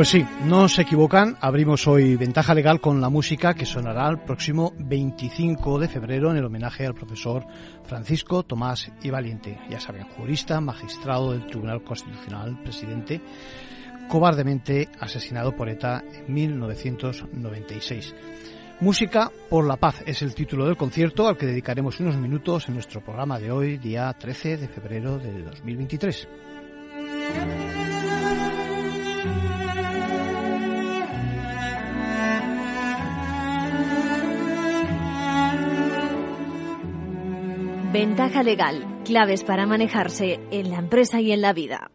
Pues sí, no se equivocan. Abrimos hoy Ventaja Legal con la música que sonará el próximo 25 de febrero en el homenaje al profesor Francisco Tomás y Valiente. Ya saben, jurista, magistrado del Tribunal Constitucional, presidente, cobardemente asesinado por ETA en 1996. Música por la paz es el título del concierto al que dedicaremos unos minutos en nuestro programa de hoy, día 13 de febrero de 2023. Ventaja legal. Claves para manejarse en la empresa y en la vida.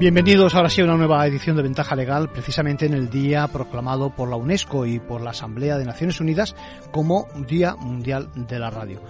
Bienvenidos ahora sí a una nueva edición de Ventaja Legal, precisamente en el día proclamado por la UNESCO y por la Asamblea de Naciones Unidas como Día Mundial de la Radio.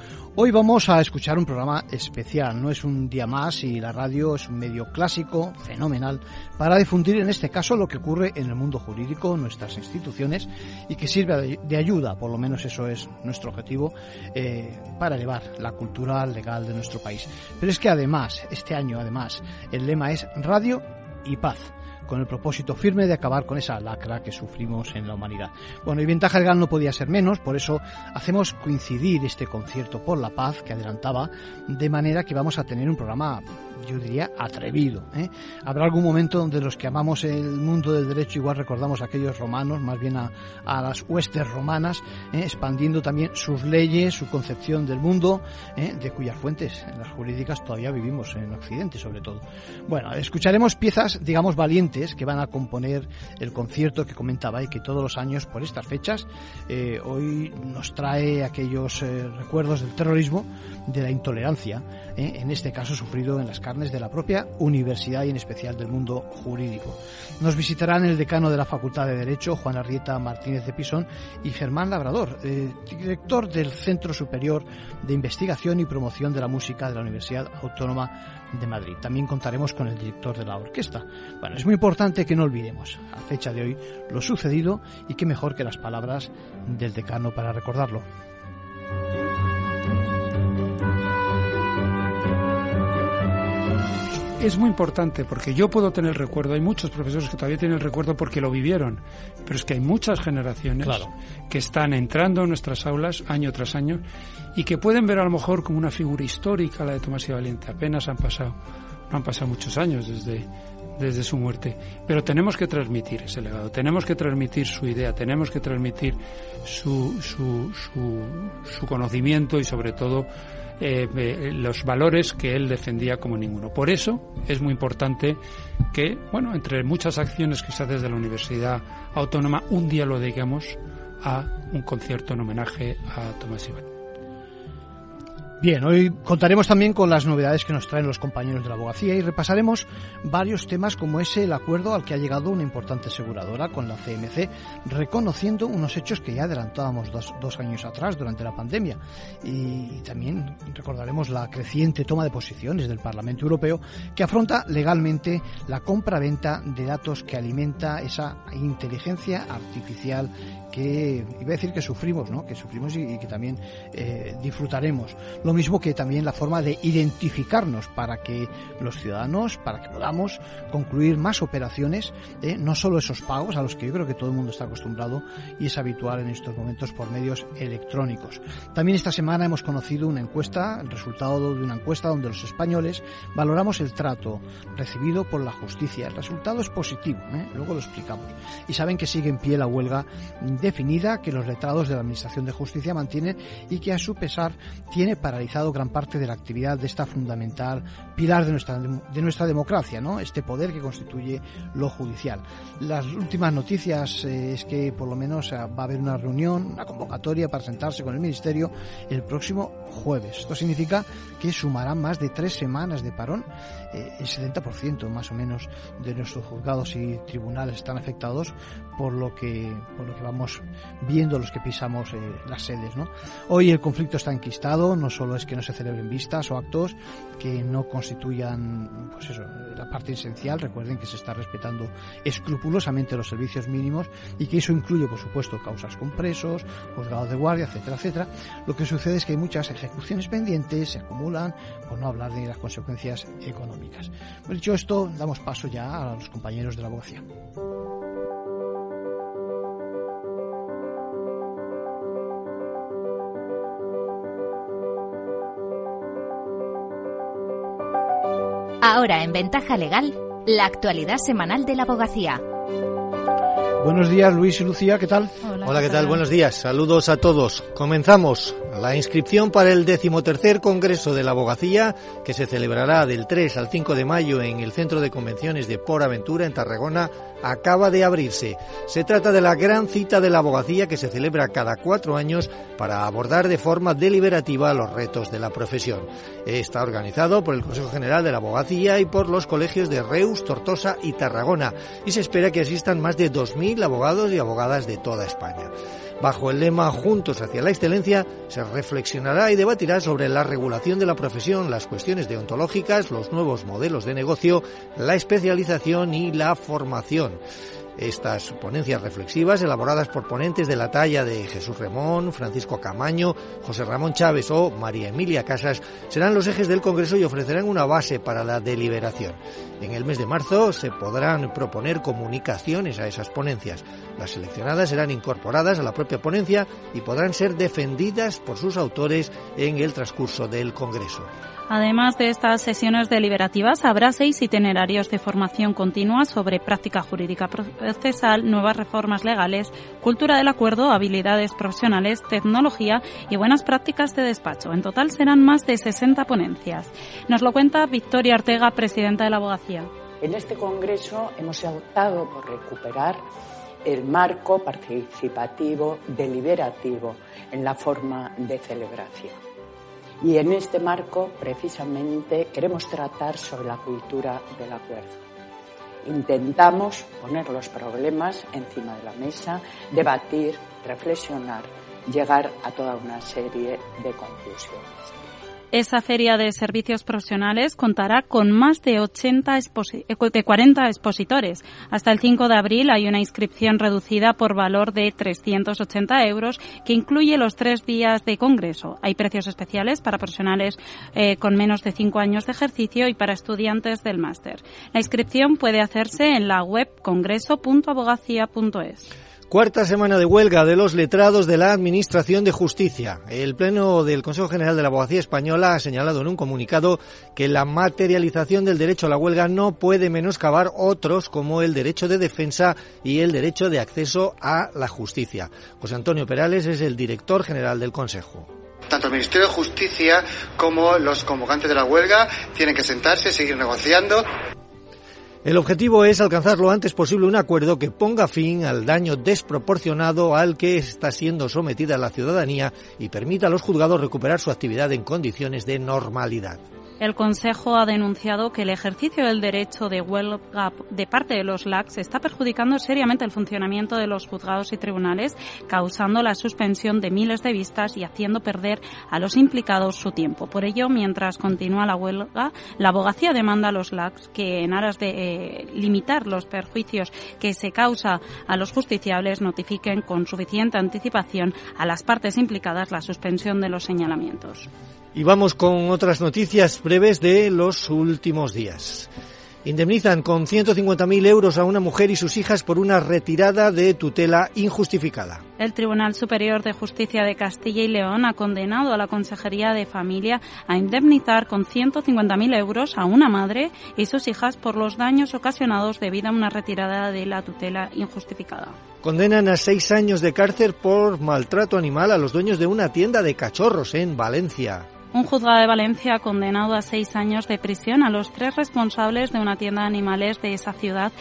Hoy vamos a escuchar un programa especial, no es un día más y la radio es un medio clásico, fenomenal, para difundir en este caso lo que ocurre en el mundo jurídico, nuestras instituciones y que sirve de ayuda, por lo menos eso es nuestro objetivo, eh, para elevar la cultura legal de nuestro país. Pero es que además, este año además, el lema es Radio y Paz con el propósito firme de acabar con esa lacra que sufrimos en la humanidad. Bueno, y Ventaja Legal no podía ser menos, por eso hacemos coincidir este concierto por la paz que adelantaba, de manera que vamos a tener un programa yo diría, atrevido. ¿eh? Habrá algún momento donde los que amamos el mundo del derecho igual recordamos a aquellos romanos, más bien a, las huestes romanas, ¿eh? expandiendo también sus leyes, su concepción del mundo, ¿eh? de cuyas fuentes en las jurídicas todavía vivimos en Occidente sobre todo. Bueno, escucharemos piezas, digamos, valientes que van a componer el concierto que comentaba y que todos los años por estas fechas hoy nos trae aquellos recuerdos del terrorismo, de la intolerancia, en este caso sufrido en las carnes de la propia universidad y en especial del mundo jurídico. Nos visitarán el decano de la Facultad de Derecho, Juan Arrieta Martínez de Pisón, y Germán Labrador, eh, director del Centro Superior de Investigación y Promoción de la Música de la Universidad Autónoma de Madrid. También contaremos con el director de la orquesta. Bueno, es muy importante que no olvidemos a fecha de hoy lo sucedido y qué mejor que las palabras del decano para recordarlo. Es muy importante porque yo puedo tener recuerdo, hay muchos profesores que todavía tienen el recuerdo porque lo vivieron, pero es que hay muchas generaciones que están entrando en nuestras aulas año tras año y que pueden ver a lo mejor como una figura histórica la de Tomás y Valiente. Apenas han pasado, no han pasado muchos años desde, desde su muerte, pero tenemos que transmitir ese legado, tenemos que transmitir su idea, tenemos que transmitir su, su, su, su conocimiento y sobre todo eh, los valores que él defendía como ninguno. Por eso es muy importante que, bueno, entre muchas acciones que se hace desde la Universidad Autónoma, un día lo dediquemos a un concierto en homenaje a Tomás Iván. Bien, hoy contaremos también con las novedades que nos traen los compañeros de la abogacía y repasaremos varios temas como ese el acuerdo al que ha llegado una importante aseguradora con la CMC, reconociendo unos hechos que ya adelantábamos dos, años atrás durante la pandemia. Y también recordaremos la creciente toma de posiciones del Parlamento Europeo que afronta legalmente la compra-venta de datos que alimenta esa inteligencia artificial que iba a decir que sufrimos, ¿no? Que sufrimos y, que también eh, disfrutaremos. Lo mismo que también la forma de identificarnos para que los ciudadanos, para que podamos concluir más operaciones, ¿eh? no solo esos pagos a los que yo creo que todo el mundo está acostumbrado y es habitual en estos momentos por medios electrónicos. También esta semana hemos conocido una encuesta, el resultado de una encuesta donde los españoles valoramos el trato recibido por la justicia. El resultado es positivo, ¿eh? luego lo explicamos. Y saben que sigue en pie la huelga definida que los letrados de la Administración de Justicia mantienen y que a su pesar tiene paralizado gran parte de la actividad de esta fundamental pilar de nuestra, de nuestra democracia, ¿no? este poder que constituye lo judicial. Las últimas noticias eh, es que por lo menos va a haber una reunión, una convocatoria para sentarse con el Ministerio el próximo jueves. Esto significa que sumarán más de tres semanas de parón. Eh, el 70% más o menos de nuestros juzgados y tribunales están afectados por lo que, por lo que vamos viendo los que pisamos eh, las sedes. Hoy el conflicto está enquistado, no solo es que no se celebren vistas o actos que no constituyan pues la parte esencial. Recuerden que se está respetando escrupulosamente los servicios mínimos y que eso incluye, por supuesto, causas con presos, juzgados de guardia, etcétera, etcétera. Lo que sucede es que hay muchas ejecuciones pendientes, se acumulan, por no hablar de las consecuencias económicas. dicho esto, damos paso ya a los compañeros de la abogacía. Ahora en Ventaja Legal, la actualidad semanal de la abogacía. Buenos días, Luis y Lucía, ¿qué tal? Hola, ¿qué tal? Buenos días. Saludos a todos. Comenzamos la inscripción para el decimotercer Congreso de la Abogacía, que se celebrará del 3 al 5 de mayo en el Centro de Convenciones de Por Aventura, en Tarragona, acaba de abrirse. Se trata de la gran cita de la abogacía que se celebra cada cuatro años para abordar de forma deliberativa los retos de la profesión. Está organizado por el Consejo General de la Abogacía y por los colegios de Reus, Tortosa y Tarragona y se espera que asistan más de 2.000 abogados y abogadas de toda España. Bajo el lema Juntos hacia la excelencia, se reflexionará y debatirá sobre la regulación de la profesión, las cuestiones deontológicas, los nuevos modelos de negocio, la especialización y la formación. Estas ponencias reflexivas, elaboradas por ponentes de la talla de Jesús Remón, Francisco Camaño, José Ramón Chávez o María Emilia Casas, serán los ejes del Congreso y ofrecerán una base para la deliberación. En el mes de marzo se podrán proponer comunicaciones a esas ponencias. Las seleccionadas serán incorporadas a la propia ponencia y podrán ser defendidas por sus autores en el transcurso del Congreso. Además de estas sesiones deliberativas, habrá seis itinerarios de formación continua sobre práctica jurídica procesal, nuevas reformas legales, cultura del acuerdo, habilidades profesionales, tecnología y buenas prácticas de despacho. En total serán más de 60 ponencias. Nos lo cuenta Victoria Ortega, presidenta de la abogacía. En este congreso hemos optado por recuperar el marco participativo deliberativo en la forma de celebración. Y en este marco, precisamente, queremos tratar sobre la cultura del acuerdo. Intentamos poner los problemas encima de la mesa, debatir, reflexionar, llegar a toda una serie de conclusiones. Esa feria de servicios profesionales contará con más de, 80 eh, de 40 expositores. Hasta el 5 de abril hay una inscripción reducida por valor de 380 euros que incluye los tres días de congreso. Hay precios especiales para profesionales eh, con menos de cinco años de ejercicio y para estudiantes del máster. La inscripción puede hacerse en la web congreso.abogacía.es. Cuarta semana de huelga de los letrados de la Administración de Justicia. El Pleno del Consejo General de la Abogacía Española ha señalado en un comunicado que la materialización del derecho a la huelga no puede menoscabar otros como el derecho de defensa y el derecho de acceso a la justicia. José Antonio Perales es el director general del Consejo tanto el Ministerio de Justicia como los convocantes de la huelga tienen que sentarse, seguir negociando. El objetivo es alcanzar lo antes posible un acuerdo que ponga fin al daño desproporcionado al que está siendo sometida la ciudadanía y permita a los juzgados recuperar su actividad en condiciones de normalidad. El Consejo ha denunciado que el ejercicio del derecho de huelga de parte de los LACs está perjudicando seriamente el funcionamiento de los juzgados y tribunales, causando la suspensión de miles de vistas y haciendo perder a los implicados su tiempo. Por ello, mientras continúa la huelga, la abogacía demanda a los LACs que, en aras de eh, limitar los perjuicios que se causa a los justiciables, notifiquen con suficiente anticipación a las partes implicadas la suspensión de los señalamientos. Y vamos con otras noticias breves de los últimos días. Indemnizan con 150.000 euros a una mujer y sus hijas por una retirada de tutela injustificada. El Tribunal Superior de Justicia de Castilla y León ha condenado a la Consejería de Familia a indemnizar con 150.000 euros a una madre y sus hijas por los daños ocasionados debido a una retirada de la tutela injustificada. Condenan a seis años de cárcel por maltrato animal a los dueños de una tienda de cachorros en Valencia. Un juzgado de Valencia ha condenado a seis años de prisión a los tres responsables de una tienda de animales de esa ciudad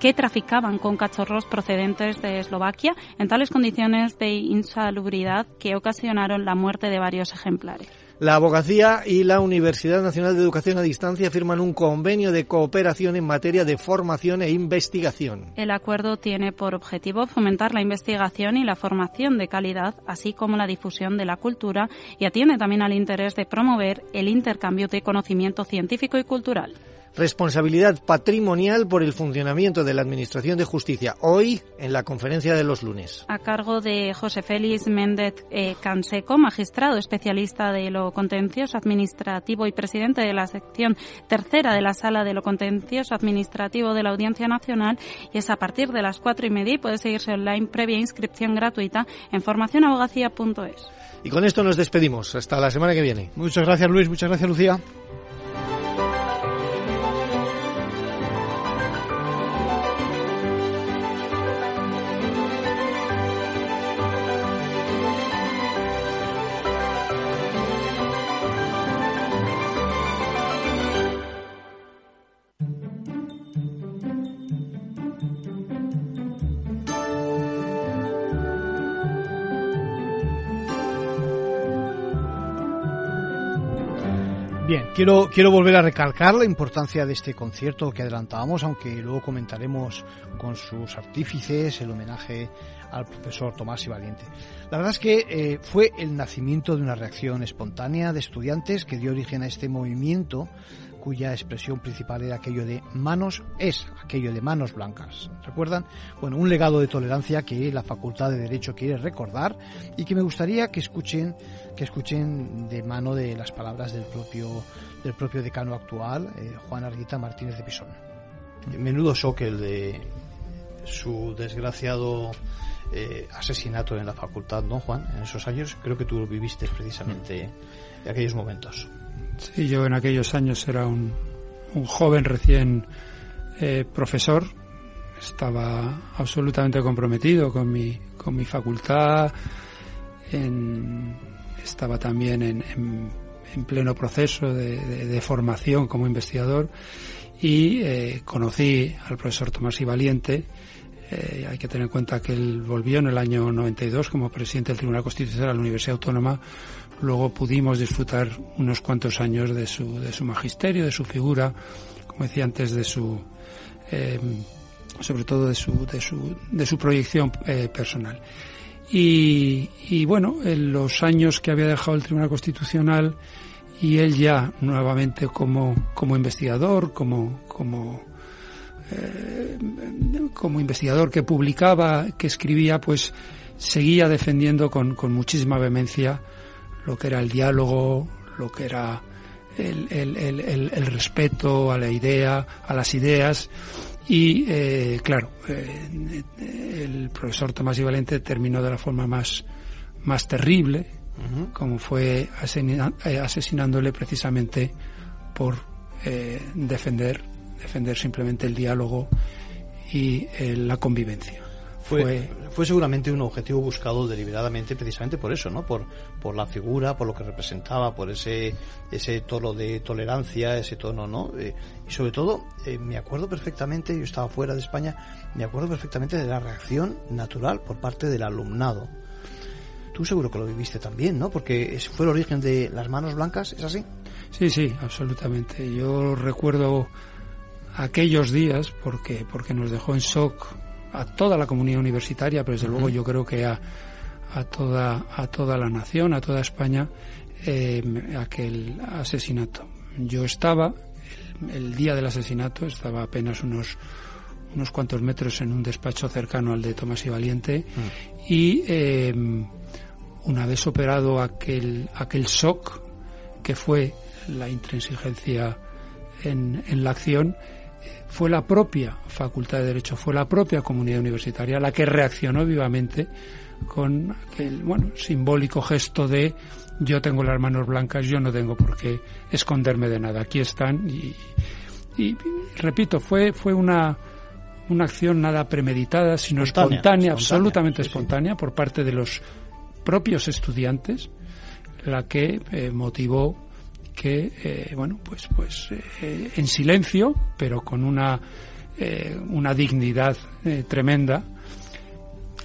que traficaban con cachorros procedentes de Eslovaquia en tales condiciones de insalubridad que ocasionaron la muerte de varios ejemplares. La abogacía y la Universidad Nacional de Educación a Distancia firman un convenio de cooperación en materia de formación e investigación. El acuerdo tiene por objetivo fomentar la investigación y la formación de calidad, así como la difusión de la cultura, y atiende también al interés de promover el intercambio de conocimiento científico y cultural responsabilidad patrimonial por el funcionamiento de la Administración de Justicia, hoy en la conferencia de los lunes. A cargo de José Félix Méndez eh, Canseco, magistrado especialista de lo contencioso administrativo y presidente de la sección tercera de la Sala de lo contencioso administrativo de la Audiencia Nacional, y es a partir de las cuatro y media y puede seguirse online previa inscripción gratuita en formacionabogacía.es. Y con esto nos despedimos. Hasta la semana que viene. Muchas gracias, Luis. Muchas gracias, Lucía. Bien, quiero, quiero volver a recalcar la importancia de este concierto que adelantábamos, aunque luego comentaremos con sus artífices el homenaje al profesor Tomás y Valiente. La verdad es que eh, fue el nacimiento de una reacción espontánea de estudiantes que dio origen a este movimiento cuya expresión principal era aquello de manos, es aquello de manos blancas. ¿Recuerdan? Bueno, un legado de tolerancia que la Facultad de Derecho quiere recordar y que me gustaría que escuchen, que escuchen de mano de las palabras del propio, del propio decano actual, eh, Juan Arguita Martínez de Pisón. Menudo shock el de su desgraciado eh, asesinato en la facultad, ¿no, Juan? En esos años, creo que tú viviste precisamente en aquellos momentos. Sí, yo en aquellos años era un, un joven recién eh, profesor, estaba absolutamente comprometido con mi, con mi facultad, estaba también en, en, pleno proceso de, formación como investigador. Y eh, conocí al profesor Tomás y Valiente. Eh, hay que tener en cuenta que él volvió en el año 92 como presidente del Tribunal Constitucional de la Universidad Autónoma Luego pudimos disfrutar unos cuantos años de su, de su magisterio, de su figura, como decía antes, de su, eh, sobre todo de su, de su, de su proyección eh, personal. Y, y, bueno, en los años que había dejado el Tribunal Constitucional y él ya nuevamente como, como investigador, como, como, eh, como investigador que publicaba, que escribía, pues seguía defendiendo con, con muchísima vehemencia lo que era el diálogo, lo que era el, el, el, respeto a la idea, a las ideas. Y eh, claro, eh, el profesor Tomás y Valente terminó de la forma más, más terrible, como fue eh, asesinándole precisamente por defender, defender simplemente el diálogo y la convivencia. Fue, fue, seguramente un objetivo buscado deliberadamente precisamente por eso, ¿no? Por, por la figura, por lo que representaba, por ese, ese tono de tolerancia, ese tono, ¿no? Eh, y sobre todo, eh, me acuerdo perfectamente, yo estaba fuera de España, me acuerdo perfectamente de la reacción natural por parte del alumnado. Tú seguro que lo viviste también, ¿no? Porque fue el origen de las manos blancas, ¿es así? Sí, sí, absolutamente. Yo recuerdo aquellos días porque, porque nos dejó en shock a toda la comunidad universitaria, pero desde luego yo creo que a, a, toda, a toda la nación, a toda España, eh, aquel asesinato. Yo estaba, el, día del asesinato, estaba apenas unos, unos cuantos metros en un despacho cercano al de Tomás y Valiente mm. y em, una vez operado aquel, aquel shock que fue la intransigencia en, en la acción, fue la propia Facultad de Derecho, fue la propia comunidad universitaria la que reaccionó vivamente con aquel, bueno, simbólico gesto de yo tengo las manos blancas, yo no tengo por qué esconderme de nada, aquí están y, repito, fue, fue una, una acción nada premeditada, sino espontánea, absolutamente espontánea por parte de los propios estudiantes, la que eh, motivó que, eh, bueno, pues, pues eh, en silencio, pero con una, eh, una dignidad tremenda,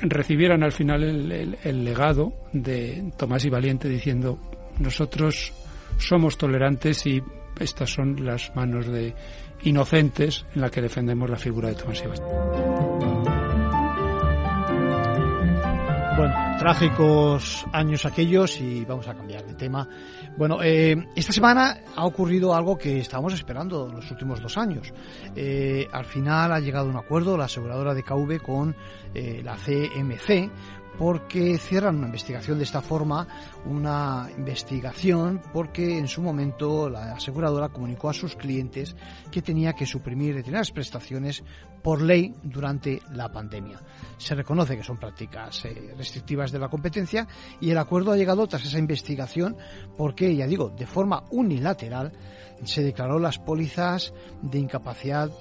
recibieran al final el, legado de Tomás y Valiente diciendo nosotros somos tolerantes y estas son las manos de inocentes en la que defendemos la figura de Tomás Sebastián. Bueno, trágicos años aquellos y vamos a cambiar de tema. Bueno, eh, esta semana ha ocurrido algo que estábamos esperando los últimos dos años. Eh, al final ha llegado un acuerdo la aseguradora de KV con eh, la CMC porque cierran una investigación de esta forma, una investigación porque en su momento la aseguradora comunicó a sus clientes que tenía que suprimir determinadas prestaciones por ley durante la pandemia. Se reconoce que son prácticas eh, restrictivas de la competencia y el acuerdo ha llegado tras esa investigación porque, ya digo, de forma unilateral se declaró las pólizas de incapacidad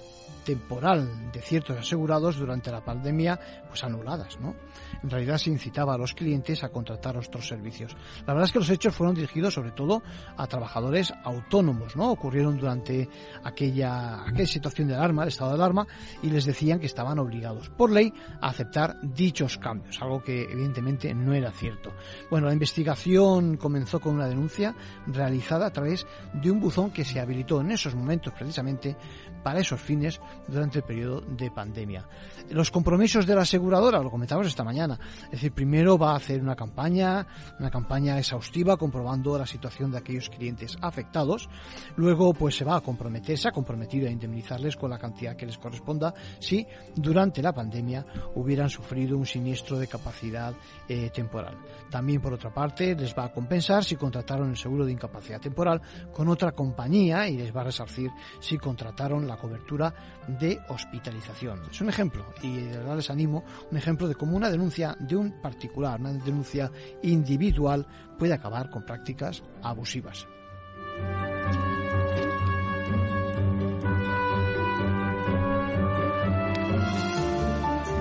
temporal de ciertos asegurados durante la pandemia pues anuladas, ¿no? En realidad se incitaba a los clientes a contratar otros servicios. La verdad es que los hechos fueron dirigidos sobre todo a trabajadores autónomos, ¿no? Ocurrieron durante aquella, aquella situación de alarma, el estado de alarma, y les decían que estaban obligados por ley a aceptar dichos cambios, algo que evidentemente no era cierto. Bueno, la investigación comenzó con una denuncia realizada a través de un buzón que se habilitó en esos momentos precisamente para esos fines durante el periodo de pandemia. Los compromisos de la aseguradora, lo comentamos esta mañana, es decir, primero va a hacer una campaña, una campaña exhaustiva comprobando la situación de aquellos clientes afectados, luego pues se va a comprometer, se ha comprometido a indemnizarles con la cantidad que les corresponda si durante la pandemia hubieran sufrido un siniestro de capacidad eh, temporal. También por otra parte les va a compensar si contrataron el seguro de incapacidad temporal con otra compañía y les va a resarcir si contrataron la cobertura de hospitalización. Es un ejemplo, y de verdad les animo, un ejemplo de cómo una denuncia de un particular, una denuncia individual, puede acabar con prácticas abusivas.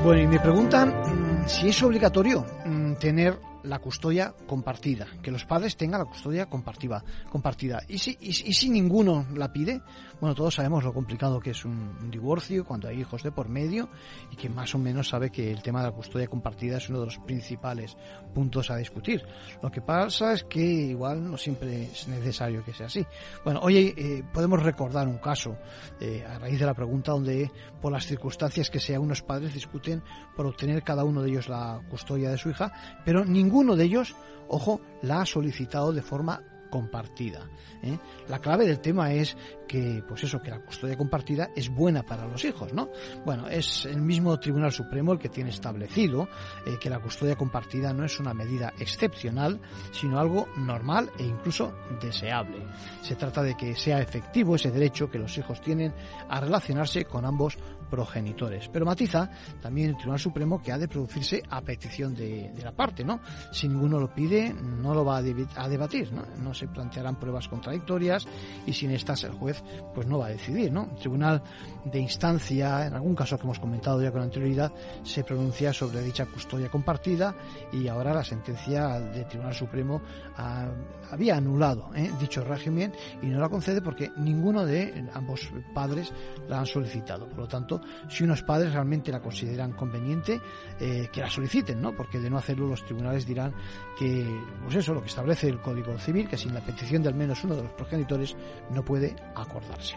Bueno, y me preguntan mm, si es obligatorio mm, tener la custodia compartida, que los padres tengan la custodia compartida. compartida. ¿Y, si, y, si ninguno la pide? Bueno, todos sabemos lo complicado que es un, divorcio cuando hay hijos de por medio y que más o menos sabe que el tema de la custodia compartida es uno de los principales puntos a discutir. Lo que pasa es que igual no siempre es necesario que sea así. Bueno, hoy eh, podemos recordar un caso eh, a raíz de la pregunta donde por las circunstancias que sea unos padres discuten por obtener cada uno de ellos la custodia de su hija, pero ninguno de ellos, ojo, la ha solicitado de forma compartida. ¿eh? La clave del tema es que, pues eso, que la custodia compartida es buena para los hijos, ¿no? Bueno, es el mismo Tribunal Supremo el que tiene establecido eh, que la custodia compartida no es una medida excepcional, sino algo normal e incluso deseable. Se trata de que sea efectivo ese derecho que los hijos tienen a relacionarse con ambos progenitores. Pero matiza también el Tribunal Supremo que ha de producirse a petición de, la parte, ¿no? Si ninguno lo pide, no lo va a, debatir, ¿no? No se plantearán pruebas contradictorias y sin estas el juez pues no va a decidir, ¿no? El Tribunal de Instancia, en algún caso que hemos comentado ya con anterioridad, se pronuncia sobre dicha custodia compartida y ahora la sentencia del Tribunal Supremo había anulado ¿eh? dicho régimen y no la concede porque ninguno de ambos padres la han solicitado. Por lo tanto, si unos padres realmente la consideran conveniente, eh, que la soliciten, ¿no? Porque de no hacerlo los tribunales dirán que, pues eso, lo que establece el Código Civil, que sin la petición de al menos uno de los progenitores no puede acordarse.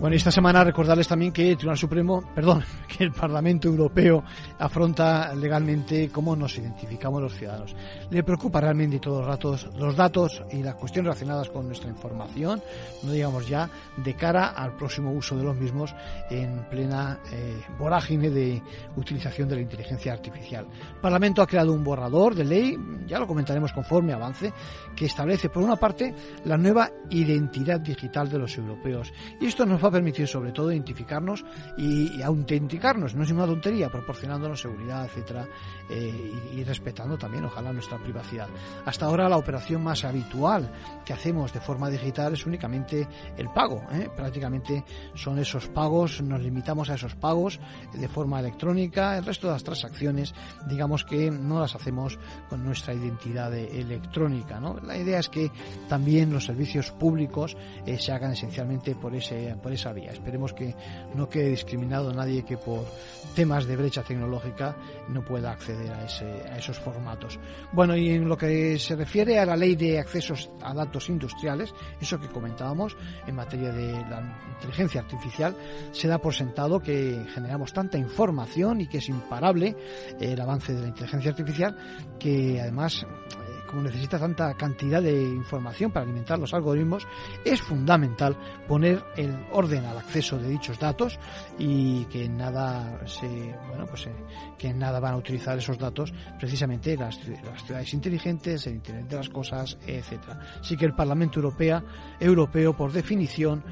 Bueno, esta semana recordarles también que el Tribunal Supremo, perdón, que el Parlamento Europeo afronta legalmente cómo nos identificamos los ciudadanos. Le preocupa realmente todos los datos, los datos y las cuestiones relacionadas con nuestra información, no digamos ya, de cara al próximo uso de los mismos en plena eh, vorágine de utilización de la inteligencia artificial. El Parlamento ha creado un borrador de ley, ya lo comentaremos conforme avance, que establece, por una parte, la nueva identidad digital de los europeos. Y esto nos va permitir sobre todo identificarnos y, autenticarnos, no es una tontería, proporcionándonos seguridad, etcétera, eh, y, respetando también, ojalá, nuestra privacidad. Hasta ahora la operación más habitual que hacemos de forma digital es únicamente el pago. ¿eh? Prácticamente son esos pagos, nos limitamos a esos pagos de forma electrónica, el resto de las transacciones, digamos que no las hacemos con nuestra identidad electrónica. ¿no? La idea es que también los servicios públicos eh, se hagan esencialmente por ese, por esa vía. Esperemos que no quede discriminado nadie que por temas de brecha tecnológica no pueda acceder a, a esos formatos. Bueno, y en lo que se refiere a la ley de accesos a datos industriales, eso que comentábamos en materia de la inteligencia artificial, se da por sentado que generamos tanta información y que es imparable el avance de la inteligencia artificial que además como necesita tanta cantidad de información para alimentar los algoritmos, es fundamental poner el orden al acceso de dichos datos y que nada se, bueno, pues eh, que nada van a utilizar esos datos precisamente las, las ciudades inteligentes, el Internet de las cosas, etcétera. Así que el Parlamento Europeo, europeo por definición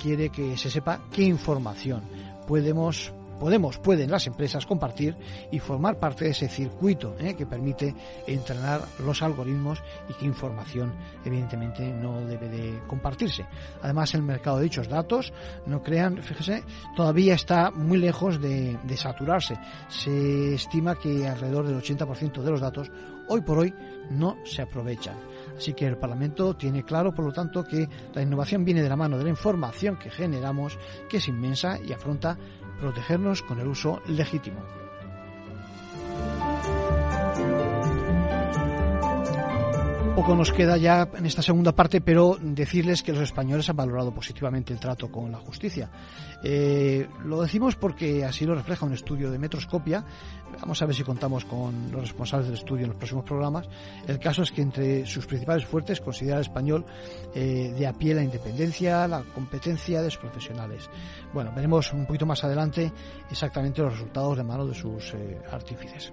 quiere que se sepa qué información podemos podemos, pueden las empresas compartir y formar parte de ese circuito ¿eh? que permite entrenar los algoritmos y qué información evidentemente no debe de compartirse. Además, el mercado de dichos datos, no crean, fíjese, todavía está muy lejos de, de saturarse. Se estima que alrededor del 80% de los datos hoy por hoy no se aprovechan. Así que el Parlamento tiene claro, por lo tanto, que la innovación viene de la mano de la información que generamos, que es inmensa y afronta protegernos con el uso legítimo. Poco nos queda ya en esta segunda parte, pero decirles que los españoles han valorado positivamente el trato con la justicia. Eh, lo decimos porque así lo refleja un estudio de Metroscopia. Vamos a ver si contamos con los responsables del estudio en los próximos programas. El caso es que entre sus principales fuertes considera el español eh, de a pie la independencia, la competencia de sus profesionales. Bueno, veremos un poquito más adelante exactamente los resultados de mano de sus eh, artífices.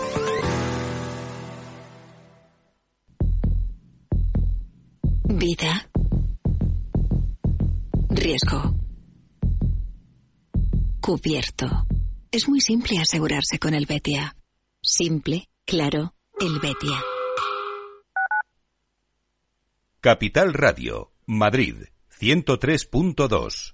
Vida. Riesgo. Cubierto. Es muy simple asegurarse con el Betia. Simple, claro, el Betia. Capital Radio, Madrid, 103.2.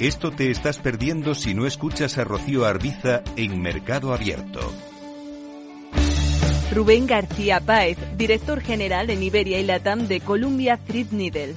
Esto te estás perdiendo si no escuchas a Rocío Arbiza en Mercado Abierto. Rubén García Páez, director general en Iberia y Latam de Columbia Threadneedle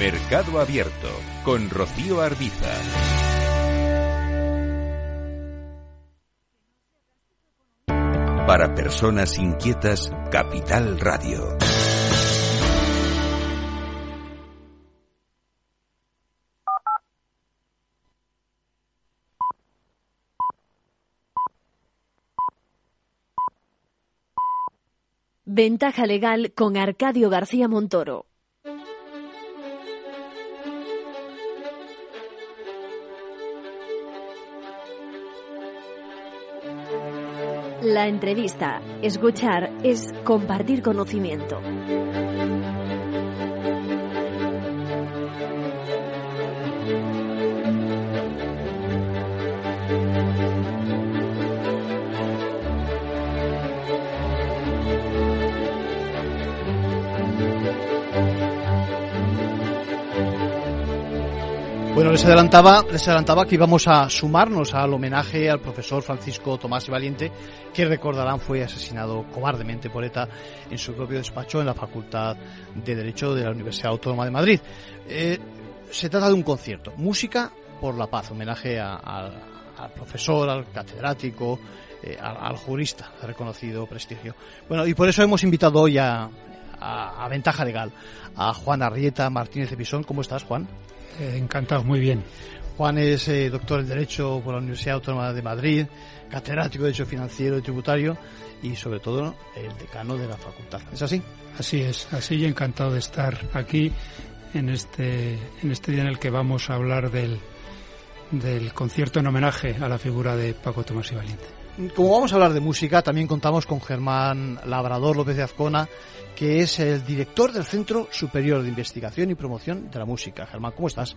Mercado Abierto con Rocío Arbiza. Para personas inquietas, Capital Radio. Ventaja legal con Arcadio García Montoro. La entrevista, escuchar, es compartir conocimiento. Bueno, les adelantaba, les adelantaba que íbamos a sumarnos al homenaje al profesor Francisco Tomás y Valiente, que recordarán fue asesinado cobardemente por ETA en su propio despacho en la Facultad de Derecho de la Universidad Autónoma de Madrid. Eh, se trata de un concierto, Música por la Paz, homenaje al profesor, al catedrático, eh, al, jurista reconocido prestigio. Bueno, y por eso hemos invitado hoy a, a, Ventaja Legal a Juan Arrieta Martínez de Pisón. ¿Cómo estás, Juan? Eh, encantado, muy bien. Juan es eh, doctor en Derecho por la Universidad Autónoma de Madrid, catedrático de Derecho Financiero y Tributario y sobre todo el decano de la facultad. ¿Es así? Así es, así y encantado de estar aquí en este, en este día en el que vamos a hablar del, del concierto en homenaje a la figura de Paco Tomás y Valiente. Como vamos a hablar de música, también contamos con Germán Labrador López de Azcona, que es el director del Centro Superior de Investigación y Promoción de la Música. Germán, ¿cómo estás?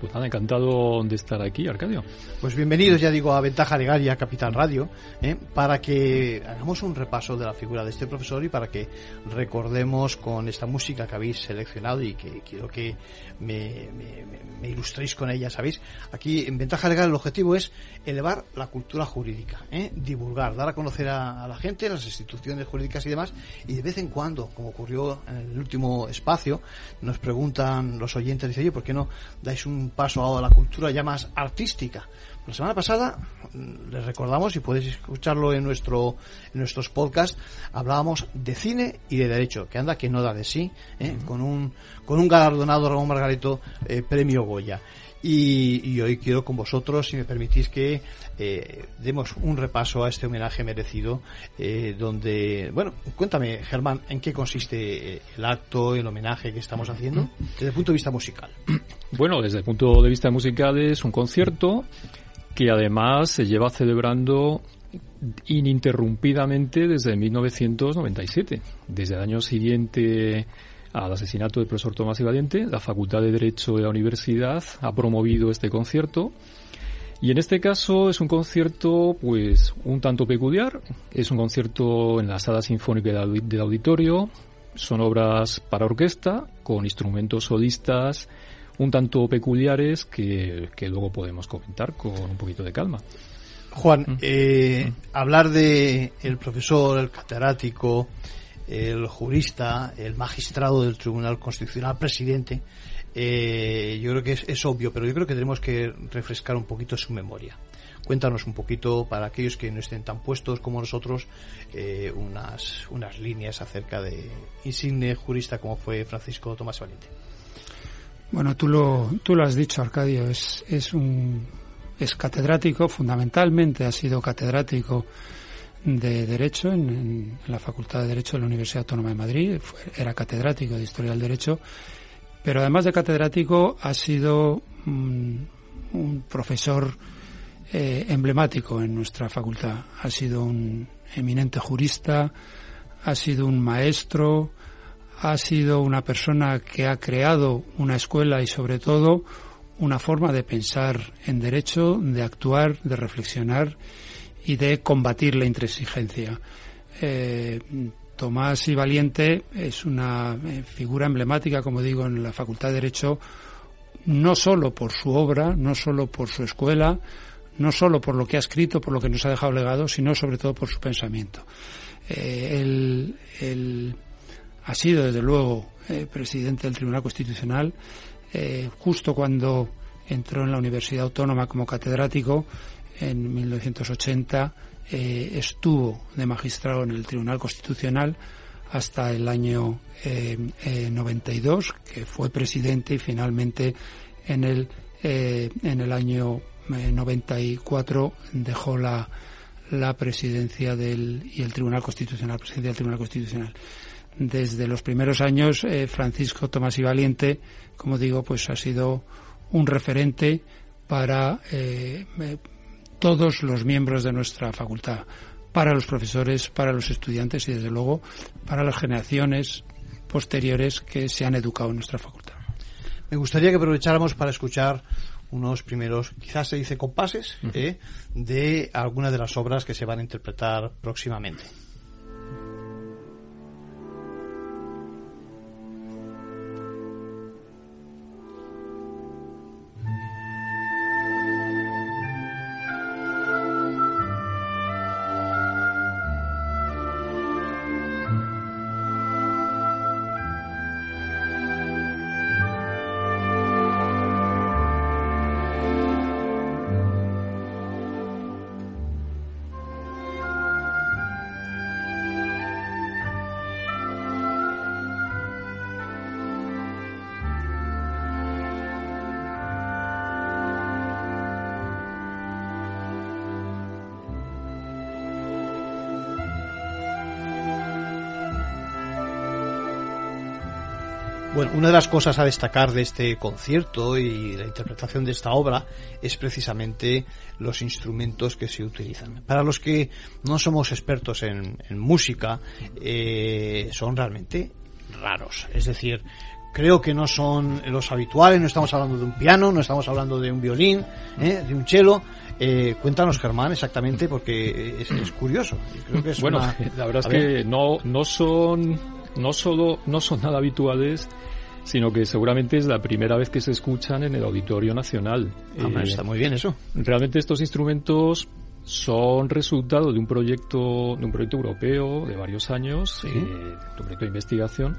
Pues nada, encantado de estar aquí, Arcadio. Pues bienvenidos, ya digo, a Ventaja Legal y a Capital Radio, ¿eh? para que hagamos un repaso de la figura de este profesor y para que recordemos con esta música que habéis seleccionado y que quiero que me, ilustréis con ella, ¿sabéis? Aquí en Ventaja Legal el objetivo es elevar la cultura jurídica, ¿eh? divulgar, dar a conocer a, a la gente, las instituciones jurídicas y demás, y de vez en cuando, como ocurrió en el último espacio, nos preguntan los oyentes, dice, oye, ¿por qué no dais un paso a la cultura ya más artística? La semana pasada, mm, les recordamos, y podéis escucharlo en nuestro en nuestros podcasts, hablábamos de cine y de derecho, que anda que no da de sí, ¿eh? con un con un galardonado Ramón Margarito eh, premio Goya. Y, hoy quiero con vosotros, si me permitís, que eh, demos un repaso a este homenaje merecido, eh, donde, bueno, cuéntame, Germán, ¿en qué consiste eh, el acto, el homenaje que estamos haciendo desde el punto de vista musical? Bueno, desde el punto de vista musical es un concierto que además se lleva celebrando ininterrumpidamente desde 1997. Desde el año siguiente al asesinato del profesor Tomás y Valiente, la Facultad de Derecho de la Universidad ha promovido este concierto. Y en este caso es un concierto, pues, un tanto peculiar. Es un concierto en la sala sinfónica del auditorio. Son obras para orquesta, con instrumentos solistas un tanto peculiares que, luego podemos comentar con un poquito de calma. Juan, mm. eh, mm. hablar de el profesor, el catedrático, el jurista, el magistrado del Tribunal Constitucional, presidente, eh, yo creo que es, obvio, pero yo creo que tenemos que refrescar un poquito su memoria. Cuéntanos un poquito, para aquellos que no estén tan puestos como nosotros, eh, unas, unas líneas acerca de insigne jurista como fue Francisco Tomás Valiente. Bueno, tú lo, tú lo has dicho, Arcadio, es, es un es catedrático, fundamentalmente ha sido catedrático de Derecho en, la Facultad de Derecho de la Universidad Autónoma de Madrid, era catedrático de Historia del Derecho, pero además de catedrático ha sido un, profesor eh, emblemático en nuestra facultad. Ha sido un eminente jurista, ha sido un maestro, ha sido una persona que ha creado una escuela y sobre todo una forma de pensar en derecho, de actuar, de reflexionar y de combatir la intransigencia. Eh, Tomás y Valiente es una eh, figura emblemática, como digo, en la Facultad de Derecho, no solo por su obra, no solo por su escuela, no solo por lo que ha escrito, por lo que nos ha dejado legado, sino sobre todo por su pensamiento. Eh, él, ha sido, desde luego, presidente del Tribunal Constitucional, justo cuando entró en la Universidad Autónoma como catedrático en 1980 eh, estuvo de magistrado en el Tribunal Constitucional hasta el año 92, eh, eh, que fue presidente y finalmente en el, en el año 94 dejó la, la presidencia del, y el Tribunal Constitucional, presidencia del Tribunal Constitucional. Desde los primeros años, Francisco Tomás y Valiente, como digo, pues ha sido un referente para todos los miembros de nuestra facultad, para los profesores, para los estudiantes y desde luego para las generaciones posteriores que se han educado en nuestra facultad. Me gustaría que aprovecháramos para escuchar unos primeros, quizás se dice compases, ¿eh? de algunas de las obras que se van a interpretar próximamente. Bueno, una de las cosas a destacar de este concierto y la interpretación de esta obra es precisamente los instrumentos que se utilizan. Para los que no somos expertos en, música, eh, son realmente raros. Es decir, creo que no son los habituales, no estamos hablando de un piano, no estamos hablando de un violín, ¿eh? de un cello. Eh, cuéntanos, Germán, exactamente, porque es, curioso. Creo que es bueno, la verdad es que no, no son no solo no son nada habituales, sino que seguramente es la primera vez que se escuchan en el Auditorio Nacional. Ah, eh, está muy bien eso. Realmente estos instrumentos son resultado de un proyecto de un proyecto europeo de varios años, eh, un proyecto de investigación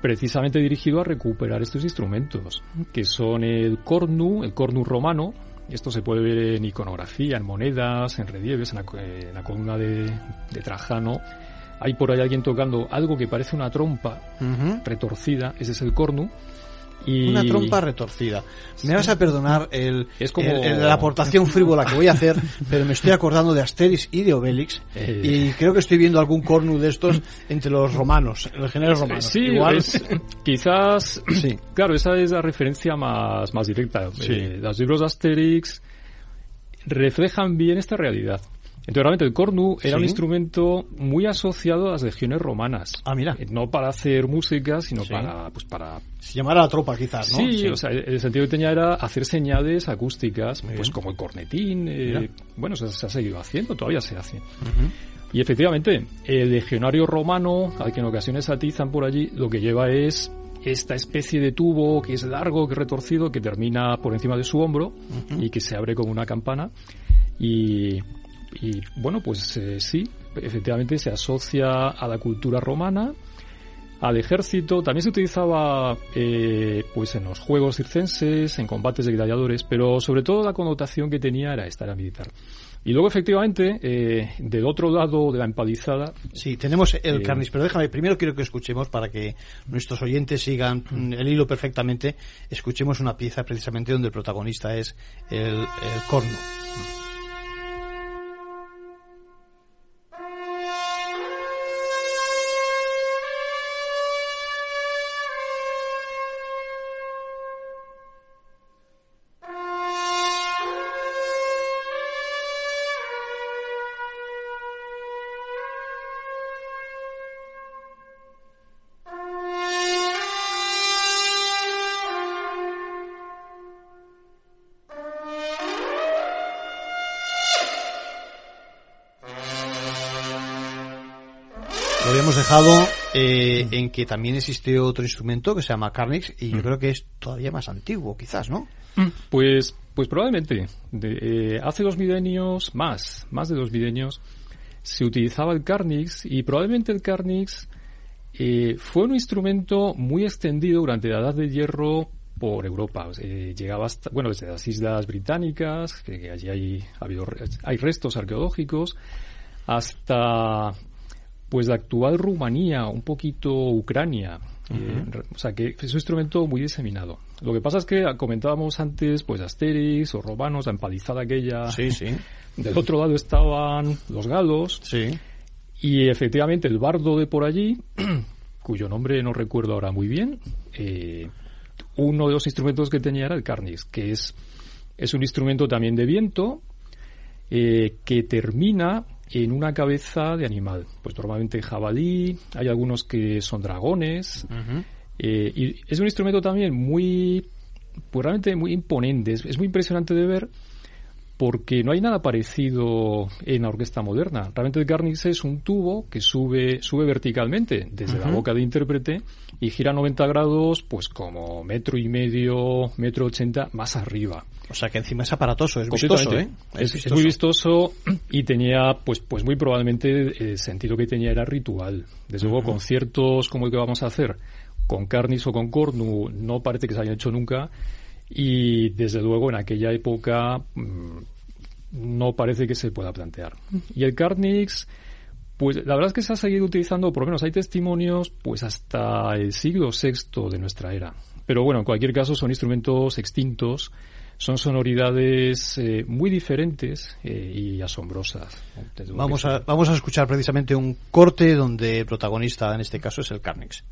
precisamente dirigido a recuperar estos instrumentos, que son el cornu, el cornu romano, esto se puede ver en iconografía, en monedas, en relieves, en la, columna de, de Trajano, hay por ahí alguien tocando algo que parece una trompa retorcida, ese es el cornu. Y... Una trompa retorcida. Me vas a perdonar el, es como... la aportación frívola que voy a hacer, pero me estoy acordando de Asterix y de Obelix eh. y creo que estoy viendo algún cornu de estos entre los romanos, los generales romanos. Sí, Igual... quizás, sí. claro, esa es la referencia más, más directa. Eh, los libros de Asterix reflejan bien esta realidad. Entonces, realmente el cornu era un instrumento muy asociado a las legiones romanas. Ah, mira. Eh, no para hacer música, sino para, pues para... Se llamara la tropa, quizás, ¿no? Sí, o sea, el sentido que tenía era hacer señales acústicas, pues como el cornetín. Eh, bueno, se, ha seguido haciendo, todavía se hace. Y efectivamente, el legionario romano, al que en ocasiones atizan por allí, lo que lleva es esta especie de tubo que es largo, que es retorcido, que termina por encima de su hombro y que se abre como una campana. Y y bueno, pues eh, sí, efectivamente se asocia a la cultura romana, al ejército, también se utilizaba eh, pues en los juegos circenses, en combates de gladiadores, pero sobre todo la connotación que tenía era esta, era militar. Y luego, efectivamente, eh, del otro lado de la empalizada... Sí, tenemos el carnis, pero déjame, primero quiero que escuchemos, para que nuestros oyentes sigan el hilo perfectamente, escuchemos una pieza precisamente donde el protagonista es el, el corno. Dejado eh, en que también existe otro instrumento que se llama Carnix y yo creo que es todavía más antiguo, quizás, ¿no? Pues, pues probablemente. Eh, hace dos milenios, más, más de dos milenios, se utilizaba el Carnix y probablemente el Carnix eh, fue un instrumento muy extendido durante la Edad de Hierro por Europa. llegaba hasta, bueno, desde las Islas Británicas, que, allí hay, ha habido, hay restos arqueológicos, hasta pues la actual Rumanía, un poquito Ucrania. Eh, o sea que es un instrumento muy diseminado. Lo que pasa es que comentábamos antes, pues Asterix o romanos, la empalizada aquella. Sí, sí. Del otro lado estaban los galos. Sí. Y efectivamente el bardo de por allí, cuyo nombre no recuerdo ahora muy bien, eh, uno de los instrumentos que tenía era el carnis, que es, es un instrumento también de viento, eh, que termina en una cabeza de animal. Pues normalmente jabalí, hay algunos que son dragones. Eh, y es un instrumento también muy, pues realmente muy imponente. Es, muy impresionante de ver porque no hay nada parecido en la orquesta moderna. Realmente el Carnix es un tubo que sube, sube verticalmente desde la boca de intérprete y gira 90 grados, pues como metro y medio, metro ochenta más arriba. O sea que encima es aparatoso, es vistoso, ¿eh? Es, muy vistoso y tenía, pues, pues muy probablemente el sentido que tenía era ritual. Desde luego, conciertos como el que vamos a hacer, con Carnis o con Cornu, no parece que se hayan hecho nunca. Y desde luego en aquella época mm, no parece que se pueda plantear. Y el Carnix, pues la verdad es que se ha seguido utilizando, por lo menos hay testimonios, pues hasta el siglo VI de nuestra era. Pero bueno, en cualquier caso son instrumentos extintos son sonoridades eh, muy diferentes eh, y asombrosas. Vamos a, vamos a escuchar precisamente un corte donde el protagonista en este caso es el Carnix.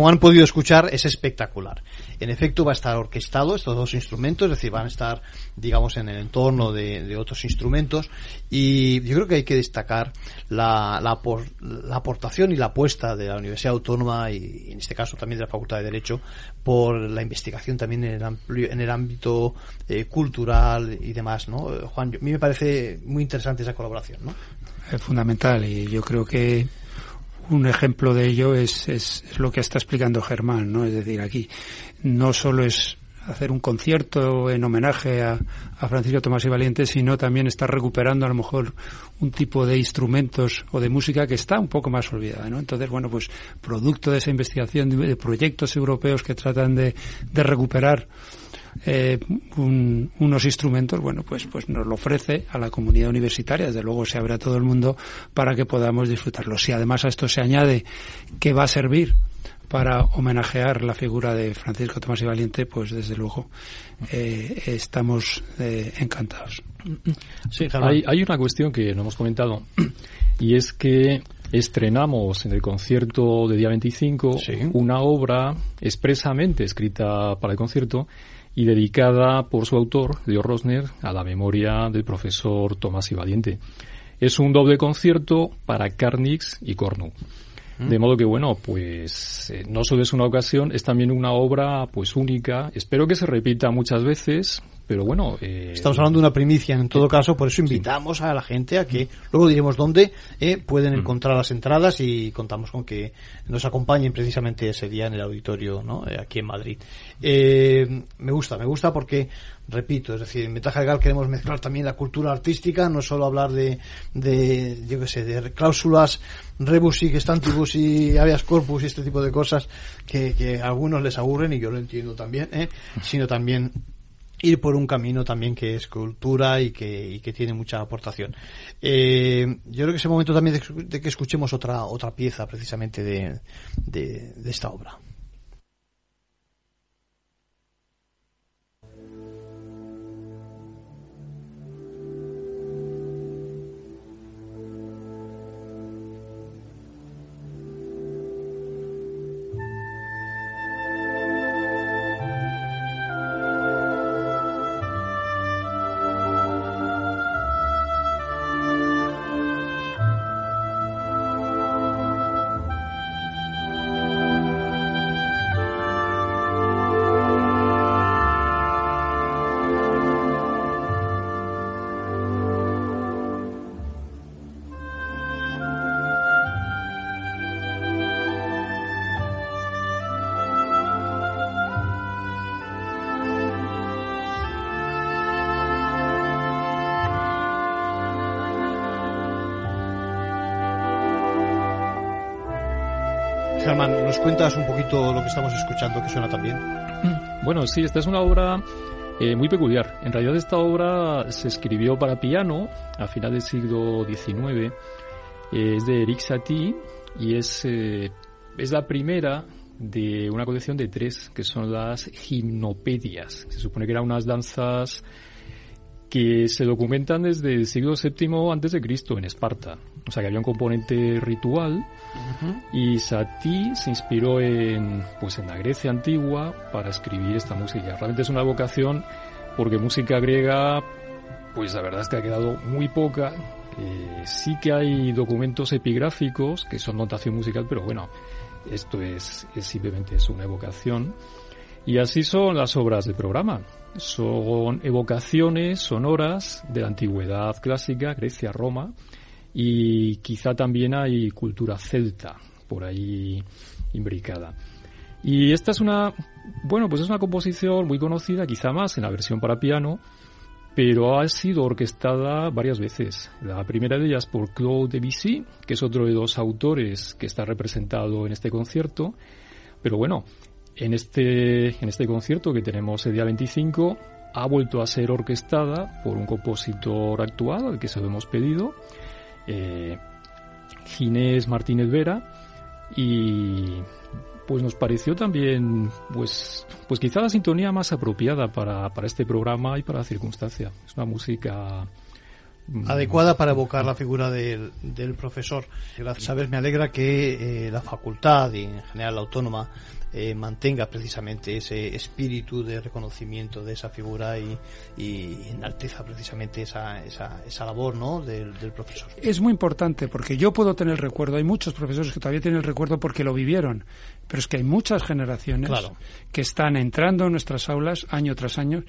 Como, han podido escuchar, es espectacular. En efecto, va a estar orquestado estos dos instrumentos, es decir, van a estar, digamos, en el entorno de, otros instrumentos. Y yo creo que hay que destacar la, la, aportación y la apuesta de la Universidad Autónoma y, en este caso también de la Facultad de Derecho por la investigación también en el, amplio, en el ámbito eh, cultural y demás, ¿no? Juan, a mí me parece muy interesante esa colaboración, ¿no? Es fundamental y yo creo que un ejemplo de ello es, es, lo que está explicando Germán, ¿no? Es decir, aquí no solo es hacer un concierto en homenaje a, Francisco Tomás y Valiente, sino también está recuperando a lo mejor un tipo de instrumentos o de música que está un poco más olvidada, ¿no? Entonces, bueno, pues producto de esa investigación de, proyectos europeos que tratan de recuperar eh, unos instrumentos, bueno, pues, pues nos lo ofrece a la comunidad universitaria, desde luego se abre a todo el mundo para que podamos disfrutarlo. Si además a esto se añade que va a servir para homenajear la figura de Francisco Tomás y Valiente, pues desde luego eh, estamos eh, encantados. Sí, hay, hay, una cuestión que no hemos comentado y es que estrenamos en el concierto de día 25 una obra expresamente escrita para el concierto y dedicada por su autor, Leo Rosner, a la memoria del profesor Tomás Valiente. Es un doble concierto para Carnix y Cornu. Mm. De modo que, bueno, pues eh, no solo es una ocasión, es también una obra pues única. Espero que se repita muchas veces, pero bueno... Eh, Estamos hablando de una primicia en todo caso, por eso invitamos a la gente a que, luego diremos dónde eh, pueden mm. encontrar las entradas y contamos con que nos acompañen precisamente ese día en el auditorio, ¿no? Eh, aquí en Madrid. me gusta, me gusta porque, repito, es decir, en Ventaja Legal queremos mezclar también la cultura artística, no solo hablar de, de yo qué sé, de cláusulas rebus y gestantibus y habeas corpus y este tipo de cosas que, que a algunos les aburren y yo lo entiendo también, ¿eh? sino también ir por un camino también que es cultura y que, y que tiene mucha aportación. Eh, yo creo que es el momento también de, que escuchemos otra, otra pieza precisamente de, de esta obra. ¿Nos cuentas un poquito lo que estamos escuchando que suena también? Bueno, sí, esta es una obra eh, muy peculiar. En realidad esta obra se escribió para piano a final del siglo XIX. Eh, es de Eric Satie y es, eh, es la primera de una colección de tres, que son las gimnopedias. Se supone que eran unas danzas que se documentan desde el siglo VII antes de Cristo en Esparta. O sea que había un componente ritual y Satie se inspiró en pues en la Grecia antigua para escribir esta música. Realmente es una vocación porque música griega pues la verdad es que ha quedado muy poca. Eh, sí que hay documentos epigráficos que son notación musical, pero bueno, esto es, es simplemente es una evocación. Y así son las obras del programa. Son evocaciones sonoras de la antigüedad clásica, Grecia, Roma, y quizá también hay cultura celta por ahí imbricada. Y esta es una, bueno, pues es una composición muy conocida, quizá más en la versión para piano, pero ha sido orquestada varias veces. La primera de ellas por Claude Debussy, que es otro de los autores que está representado en este concierto. Pero bueno, en este, en este concierto que tenemos el día 25, ha vuelto a ser orquestada por un compositor actual al que se lo hemos pedido, eh, Ginés Martínez Vera, y pues nos pareció también, pues, pues quizá la sintonía más apropiada para, para este programa y para la circunstancia. Es una música mm, adecuada para evocar la figura del, del profesor. Sabes, me alegra que eh, la facultad y en general la autónoma eh, mantenga precisamente ese espíritu de reconocimiento de esa figura y, y enalteza precisamente esa, esa, esa labor ¿no? del, profesor. Es muy importante porque yo puedo tener recuerdo, hay muchos profesores que todavía tienen el recuerdo porque lo vivieron, pero es que hay muchas generaciones que están entrando en nuestras aulas año tras año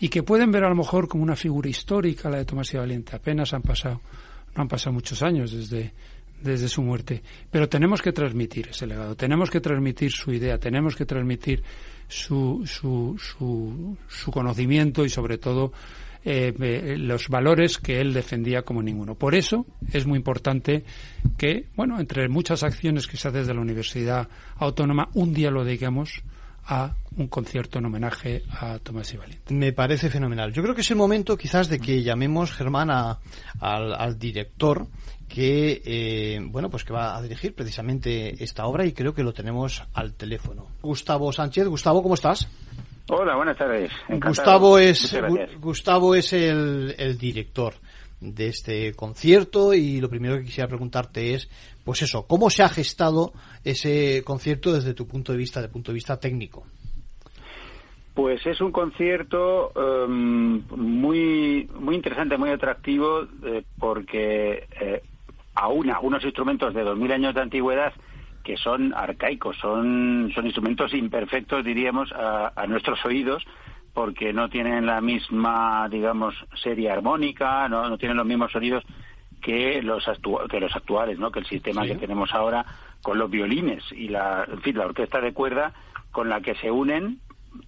y que pueden ver a lo mejor como una figura histórica la de Tomás y Valiente. Apenas han pasado, no han pasado muchos años desde desde su muerte. Pero tenemos que transmitir ese legado, tenemos que transmitir su idea, tenemos que transmitir su, su, su, su conocimiento y sobre todo eh, eh, los valores que él defendía como ninguno. Por eso es muy importante que, bueno, entre muchas acciones que se hacen desde la Universidad Autónoma, un día lo dediquemos a un concierto en homenaje a Tomás y Valiente. Me parece fenomenal. Yo creo que es el momento quizás de que llamemos, Germán, al, al director que eh, bueno pues que va a dirigir precisamente esta obra y creo que lo tenemos al teléfono. Gustavo Sánchez, Gustavo, ¿cómo estás? Hola, buenas tardes. Gustavo es Gustavo es el, el, director de este concierto y lo primero que quisiera preguntarte es pues eso, ¿cómo se ha gestado ese concierto desde tu punto de vista, desde punto de vista técnico? Pues es un concierto em, muy muy interesante, muy atractivo, eh, porque eh, aúna unos instrumentos de 2.000 años de antigüedad que son arcaicos, son, son instrumentos imperfectos, diríamos, a, nuestros oídos, porque no tienen la misma, digamos, serie armónica, no, no tienen los mismos sonidos que los, que los actuales, ¿no? que el sistema que tenemos ahora con los violines y la, en fin, la orquesta de cuerda con la que se unen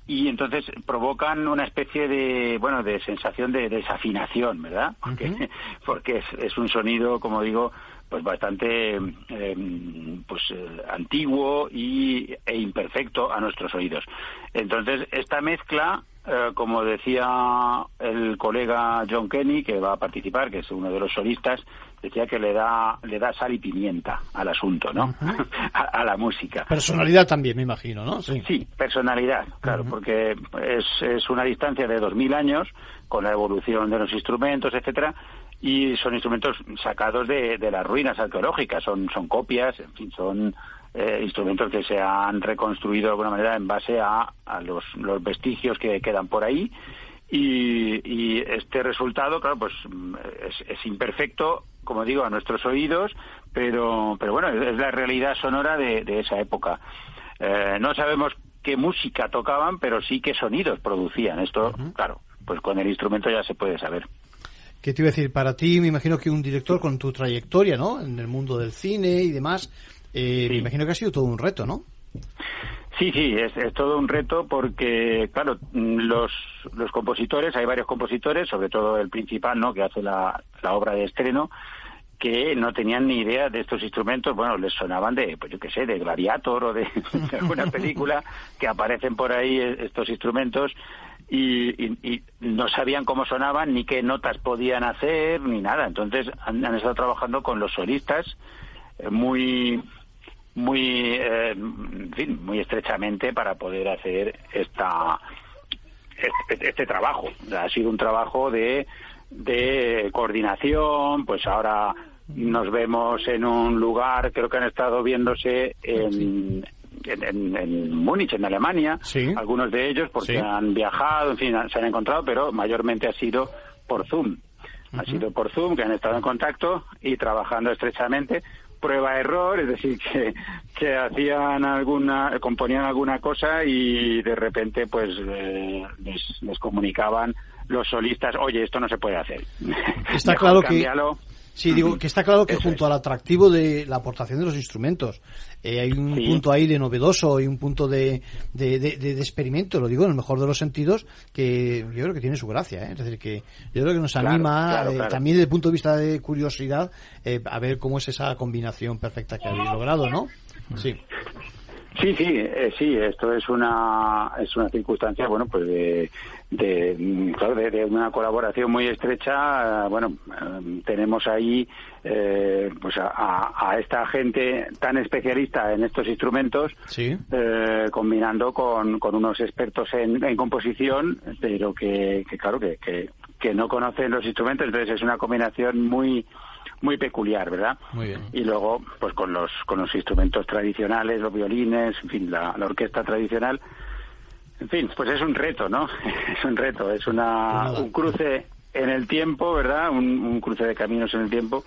y entonces provocan una especie de bueno de sensación de desafinación verdad porque porque es, un sonido como digo pues bastante em, pues eh, antiguo y e imperfecto a nuestros oídos. Entonces esta mezcla eh, como decía el colega John Kenny que va a participar que es uno de los solistas decía que le da le da sal y pimienta al asunto, ¿no? a, la música. Personalidad también, me imagino, ¿no? Sí, personalidad, claro, porque es, es una distancia de dos mil años con la evolución de los instrumentos, etcétera, y son instrumentos sacados de, de las ruinas arqueológicas, son son copias, en fin, son eh, instrumentos que se han reconstruido de alguna manera en base a, a los, los vestigios que quedan por ahí y, este resultado, claro, pues es, imperfecto, como digo, a nuestros oídos, pero, pero bueno, es la realidad sonora de, esa época. Eh, no sabemos qué música tocaban, pero sí qué sonidos producían. Esto, claro, pues con el instrumento ya se puede saber. ¿Qué te iba a decir? Para ti, me imagino que un director con tu trayectoria, ¿no? En el mundo del cine y demás, eh, me imagino que ha sido todo un reto, ¿no? Sí, sí, es, todo un reto porque, claro, los, los compositores, hay varios compositores, sobre todo el principal, ¿no?, que hace la, la obra de estreno, que no tenían ni idea de estos instrumentos, bueno, les sonaban de, pues yo qué sé, de Gladiator o de, alguna película que aparecen por ahí estos instrumentos y, no sabían cómo sonaban ni qué notas podían hacer ni nada. Entonces han, estado trabajando con los solistas eh, muy muy eh, en fin, muy estrechamente para poder hacer esta este, este trabajo. Ha sido un trabajo de de coordinación, pues ahora nos vemos en un lugar, creo que han estado viéndose en, en, Múnich, en Alemania, algunos de ellos porque han viajado, en fin, se han encontrado, pero mayormente ha sido por Zoom. Ha sido por Zoom que han estado en contacto y trabajando estrechamente prueba-error, es decir, que, que hacían alguna, componían alguna cosa y de repente pues eh, les, les, comunicaban los solistas, oye, esto no se puede hacer. Está claro que... Sí, digo que está claro que junto al atractivo de la aportación de los instrumentos, eh, hay un punto ahí de novedoso y un punto de, de, de, experimento, lo digo en el mejor de los sentidos, que yo creo que tiene su gracia. ¿eh? Es decir, que yo creo que nos anima eh, también desde el punto de vista de curiosidad a ver cómo es esa combinación perfecta que habéis logrado, ¿no? Sí. Sí, sí, eh, sí, esto es una es una circunstancia, bueno, pues de de, claro, de, una colaboración muy estrecha. Bueno, eh, tenemos ahí eh, pues a, esta gente tan especialista en estos instrumentos, combinando con, con unos expertos en, composición, pero que, claro que, que, que no conocen los instrumentos, entonces es una combinación muy muy peculiar, ¿verdad? Muy bien. Y luego, pues con los, con los instrumentos tradicionales, los violines, en fin, la, orquesta tradicional. En fin, pues es un reto, ¿no? es un reto, es una, pues un cruce en el tiempo, ¿verdad? Un, cruce de caminos en el tiempo.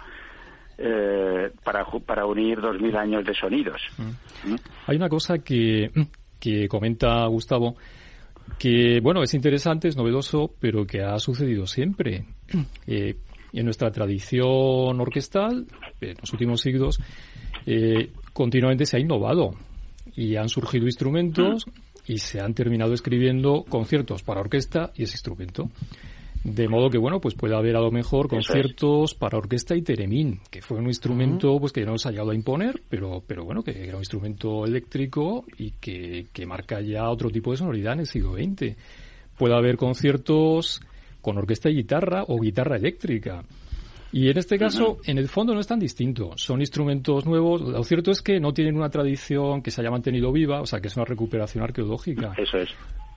Eh, para, para unir dos mil años de sonidos. Mm. ¿Mm? Hay una cosa que, que comenta Gustavo, que, bueno, es interesante, es novedoso, pero que ha sucedido siempre. Eh, en nuestra tradición orquestal, en los últimos siglos, eh, continuamente se ha innovado y han surgido instrumentos y se han terminado escribiendo conciertos para orquesta y ese instrumento. De modo que, bueno, pues puede haber a lo mejor conciertos para orquesta y teremín, que fue un instrumento pues que no se ha llegado a imponer, pero, pero bueno, que era un instrumento eléctrico y que, que marca ya otro tipo de sonoridad en el siglo XX. Puede haber conciertos con orquesta y guitarra o guitarra eléctrica. Y en este caso, en el fondo no es tan distinto. Son instrumentos nuevos. Lo cierto es que no tienen una tradición que se haya mantenido viva, o sea, que es una recuperación arqueológica. Eso es.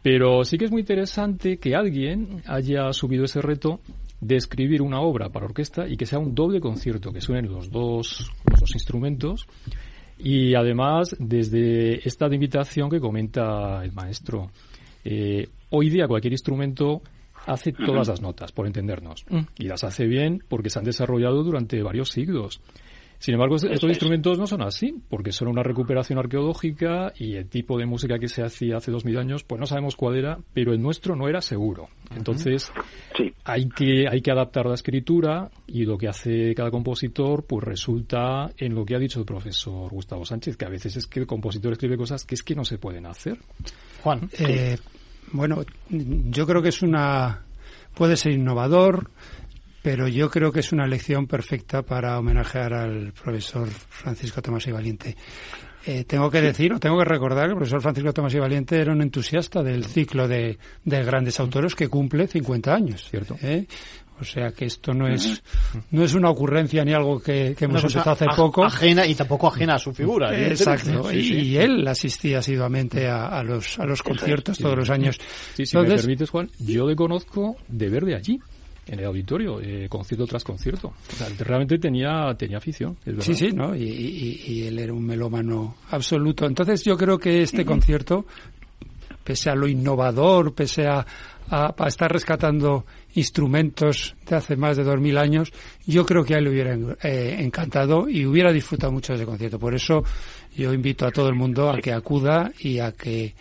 Pero sí que es muy interesante que alguien haya subido ese reto de escribir una obra para orquesta y que sea un doble concierto, que suenen los dos, los dos instrumentos. Y además, desde esta invitación que comenta el maestro, eh, hoy día cualquier instrumento hace todas las notas, por entendernos. Mm. Y las hace bien porque se han desarrollado durante varios siglos. Sin embargo, estos instrumentos no son así, porque son una recuperación arqueológica y el tipo de música que se hacía hace dos mil años, pues no sabemos cuál era, pero el nuestro no era seguro. Entonces, hay, que, hay que adaptar la escritura y lo que hace cada compositor, pues resulta en lo que ha dicho el profesor Gustavo Sánchez, que a veces es que el compositor escribe cosas que es que no se pueden hacer. Juan, eh, bueno, yo creo que es una puede ser innovador, pero yo creo que es una lección perfecta para homenajear al profesor Francisco Tomás y Valiente. Eh, tengo que decir, o tengo que recordar que el profesor Francisco Tomás y Valiente era un entusiasta del ciclo de, de grandes autores que cumple 50 años. Cierto. ¿eh? O sea que esto no es no es una ocurrencia ni algo que, hemos empezado hace poco. Ajena y tampoco ajena a su figura. Exacto. Y, él asistía asiduamente a, los a los conciertos todos los años. Sí, si me permites, Juan, yo le conozco de ver de allí en el auditorio, eh, concierto tras concierto. O sea, realmente tenía, tenía afición. sí, sí, ¿no? Y, y, él era un melómano absoluto. Entonces yo creo que este concierto, pese a lo innovador, pese a, a, estar rescatando instrumentos de hace más de dos mil años, yo creo que a él le hubiera eh, encantado y hubiera disfrutado mucho de ese concierto. Por eso yo invito a todo el mundo a que acuda y a que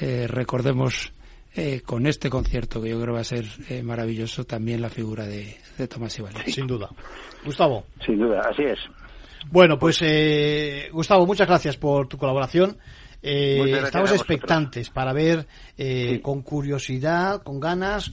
eh, recordemos eh, con este concierto, que yo creo va a ser maravilloso, también la figura de, Tomás Ibáñez. Sin duda. Gustavo. Sin duda, así es. Bueno, pues Gustavo, muchas gracias por tu colaboración. Eh, estamos expectantes para ver eh, con curiosidad, con ganas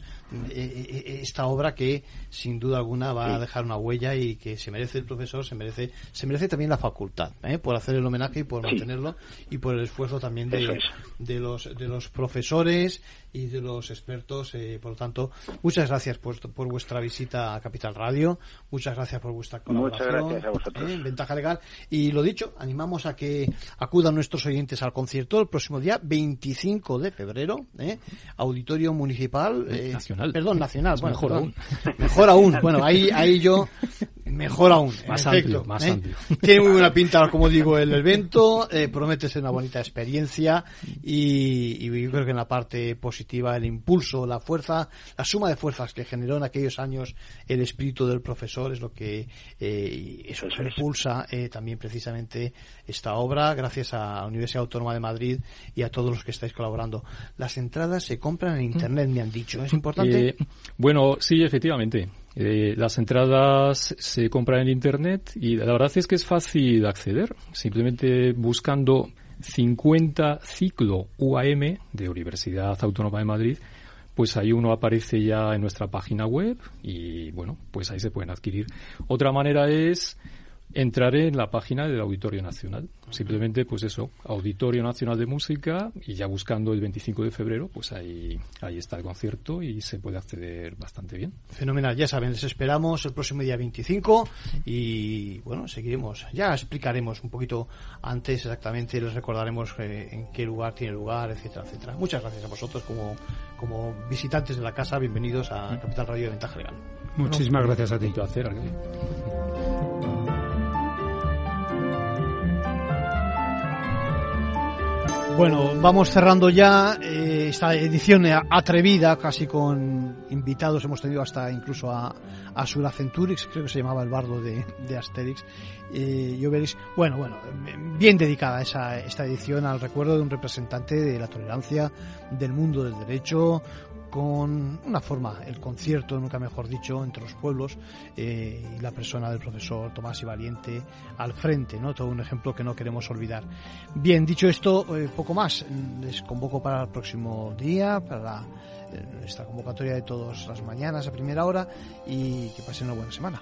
esta obra que sin duda alguna va a dejar una huella y que se merece el profesor, se merece, se merece también la facultad, por hacer el homenaje y por mantenerlo y por el esfuerzo también de, de los de los profesores y de los expertos. por lo tanto, muchas gracias por, por vuestra visita a Capital Radio, muchas gracias por vuestra colaboración. Muchas gracias a vosotros. en Ventaja Legal. Y lo dicho, animamos a que acudan nuestros oyentes al concierto el próximo día 25 de febrero, ¿eh? Auditorio Municipal. Eh, nacional. Perdón, nacional. mejor aún. Mejor aún. Bueno, ahí, ahí yo Mejor aún. Más amplio, más ¿eh? amplio. Tiene muy buena pinta, como digo, el evento. Eh, promete ser una bonita experiencia y, y, yo creo que en la parte positiva, el impulso, la fuerza, la suma de fuerzas que generó en aquellos años el espíritu del profesor es lo que eh, eso, impulsa eh, también precisamente esta obra, gracias a la Universidad Autónoma de Madrid y a todos los que estáis colaborando. Las entradas se compran en Internet, me han dicho. ¿Es importante? Eh, bueno, sí, efectivamente. Eh, las entradas se compran en Internet y la verdad es que es fácil acceder. Simplemente buscando 50 ciclo UAM de Universidad Autónoma de Madrid, pues ahí uno aparece ya en nuestra página web y bueno, pues ahí se pueden adquirir. Otra manera es entraré en la página del Auditorio Nacional. Simplemente, pues eso, Auditorio Nacional de Música y ya buscando el 25 de febrero, pues ahí, ahí está el concierto y se puede acceder bastante bien. Fenomenal, ya saben, les esperamos el próximo día 25 y bueno, seguiremos, ya explicaremos un poquito antes exactamente, les recordaremos eh, en qué lugar tiene lugar, etcétera, etcétera. Muchas gracias a vosotros como, como visitantes de la casa, bienvenidos a Capital Radio de Ventaja Legal. Muchísimas gracias a ti. Placer. Bueno, vamos cerrando ya eh, esta edición atrevida, casi con invitados. Hemos tenido hasta incluso a, a Sula Centurix, creo que se llamaba el bardo de, de Asterix. Eh, yo veréis, bueno, bueno, bien dedicada esa, esta edición al recuerdo de un representante de la tolerancia, del mundo del derecho, con una forma, el concierto, nunca mejor dicho, entre los pueblos eh, y la persona del profesor Tomás y Valiente al frente, ¿no? Todo un ejemplo que no queremos olvidar. Bien, dicho esto, eh, poco más. Les convoco para el próximo día, para eh, esta convocatoria de todas las mañanas a primera hora y que pasen una buena semana.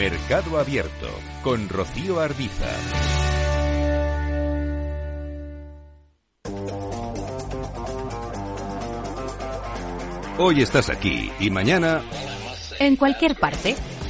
Mercado Abierto con Rocío Arbiza. Hoy estás aquí y mañana... En cualquier parte.